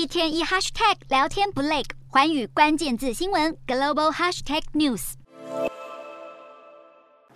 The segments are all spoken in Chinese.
一天一 hashtag 聊天不累，环宇关键字新闻 global hashtag news。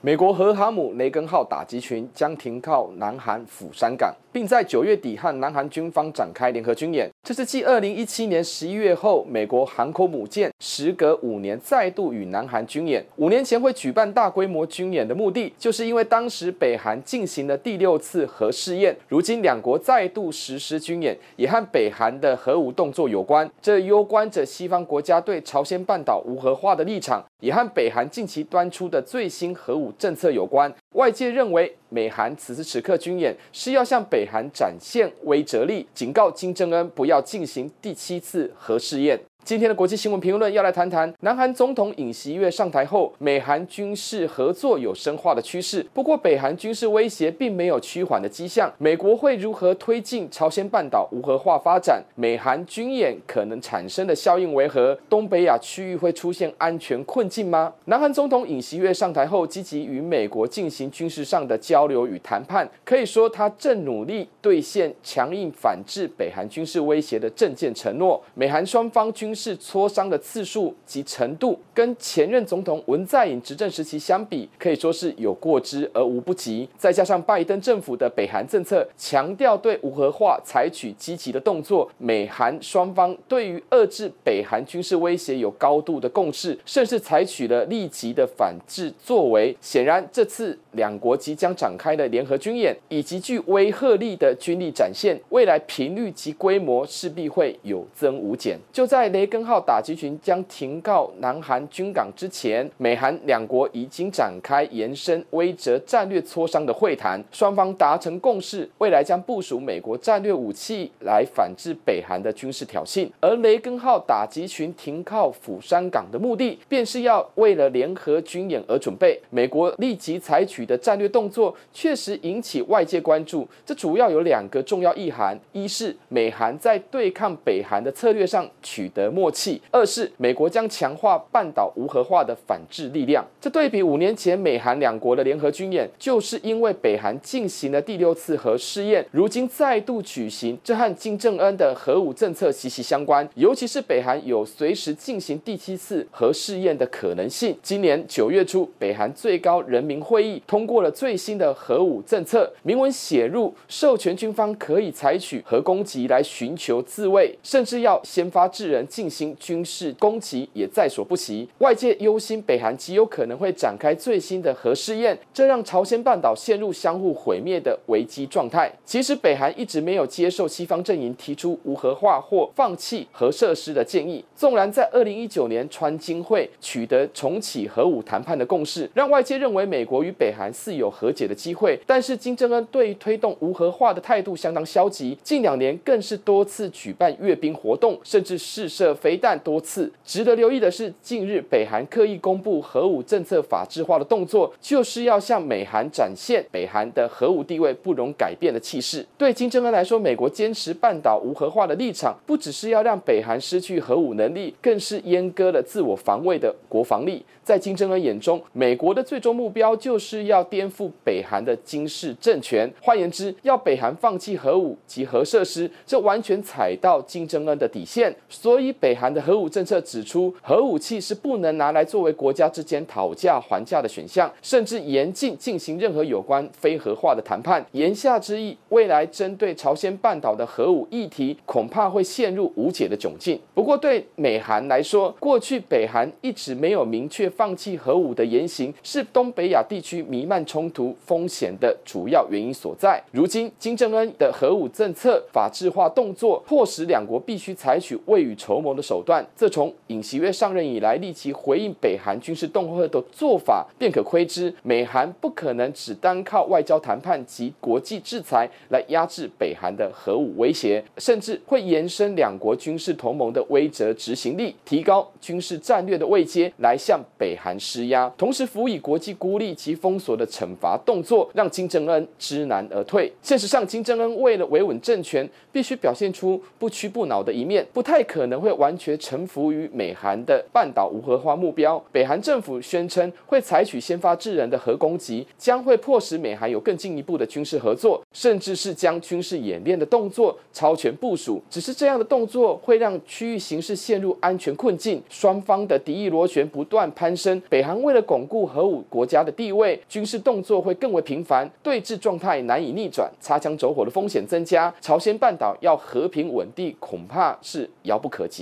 美国和航母雷根号打击群将停靠南韩釜山港，并在九月底和南韩军方展开联合军演。这是继二零一七年十一月后，美国航空母舰时隔五年再度与南韩军演。五年前会举办大规模军演的目的，就是因为当时北韩进行了第六次核试验。如今两国再度实施军演，也和北韩的核武动作有关。这攸关着西方国家对朝鲜半岛无核化的立场，也和北韩近期端出的最新核武政策有关。外界认为，美韩此时此刻军演是要向北韩展现威慑力，警告金正恩不要进行第七次核试验。今天的国际新闻评论要来谈谈，南韩总统尹锡悦上台后，美韩军事合作有深化的趋势。不过，北韩军事威胁并没有趋缓的迹象。美国会如何推进朝鲜半岛无核化发展？美韩军演可能产生的效应为何？东北亚区域会出现安全困境吗？南韩总统尹锡悦上台后，积极与美国进行军事上的交流与谈判，可以说他正努力兑现强硬反制北韩军事威胁的政见承诺。美韩双方军军事磋商的次数及程度，跟前任总统文在寅执政时期相比，可以说是有过之而无不及。再加上拜登政府的北韩政策，强调对无核化采取积极的动作，美韩双方对于遏制北韩军事威胁有高度的共识，甚至采取了立即的反制作为。显然，这次两国即将展开的联合军演，以及具威吓力的军力展现，未来频率及规模势必会有增无减。就在雷雷根号打击群将停靠南韩军港之前，美韩两国已经展开延伸威慑战略磋商的会谈，双方达成共识，未来将部署美国战略武器来反制北韩的军事挑衅。而雷根号打击群停靠釜山港的目的，便是要为了联合军演而准备。美国立即采取的战略动作，确实引起外界关注。这主要有两个重要意涵：一是美韩在对抗北韩的策略上取得默契；二是美国将强化半岛无核化的反制力量。这对比五年前美韩两国的联合军演，就是因为北韩进行了第六次核试验，如今再度举行，这和金正恩的核武政策息息相关。尤其是北韩有随时进行第七次核试验的可能性。今年九月初，北韩最高人民会议通过了最新的核武政策，明文写入授权军方可以采取核攻击来寻求自卫，甚至要先发制人进行军事攻击也在所不惜。外界忧心北韩极有可能会展开最新的核试验，这让朝鲜半岛陷入相互毁灭的危机状态。其实北韩一直没有接受西方阵营提出无核化或放弃核设施的建议。纵然在二零一九年川金会取得重启核武谈判的共识，让外界认为美国与北韩似有和解的机会，但是金正恩对于推动无核化的态度相当消极，近两年更是多次举办阅兵活动，甚至试射飞弹多次。值得留意的是，近日北韩刻意公布核武政策法制化的动作，就是要向美韩展现北韩的核武地位不容改变的气势。对金正恩来说，美国坚持半岛无核化的立场，不只是要让北韩失去核武能力，更是阉割了自我防卫的国防力。在金正恩眼中，美国的最终目标就是要颠覆北韩的军事政权。换言之，要北韩放弃核武及核设施，这完全踩到金正恩的底线。所以，北韩的核武政策指出，核武器是不能拿来作为国家之间讨价还价的选项，甚至严禁进行任何有关非核化的谈判。言下之意，未来针对朝鲜半岛的核武议题，恐怕会陷入无解的窘境。不过，对美韩来说，过去北韩一直没有明确。放弃核武的言行是东北亚地区弥漫冲突风险的主要原因所在。如今，金正恩的核武政策法制化动作，迫使两国必须采取未雨绸缪缪的手段。自从尹锡悦上任以来，立即回应北韩军事恫吓的做法，便可窥知，美韩不可能只单靠外交谈判及国际制裁来压制北韩的核武威胁，甚至会延伸两国军事同盟的威慑执行力，提高军事战略的位阶，来向北韩施压，同时辅以国际孤立及封锁的惩罚动作，让金正恩知难而退。事实上，金正恩为了维稳政权，必须表现出不屈不挠的一面，不太可能会完全臣服于美韩的半岛无核化目标。北韩政府宣称会采取先发制人的核攻击，将会迫使美韩有更进一步的军事合作，甚至是将军事演练的动作超前部署。只是这样的动作会让区域形势陷入安全困境，双方的敌意螺旋不断攀升。北韩为了巩固核武国家的地位，军事动作会更为频繁，对峙状态难以逆转，擦枪走火的风险增加。朝鲜半岛要和平稳定，恐怕是遥不可及。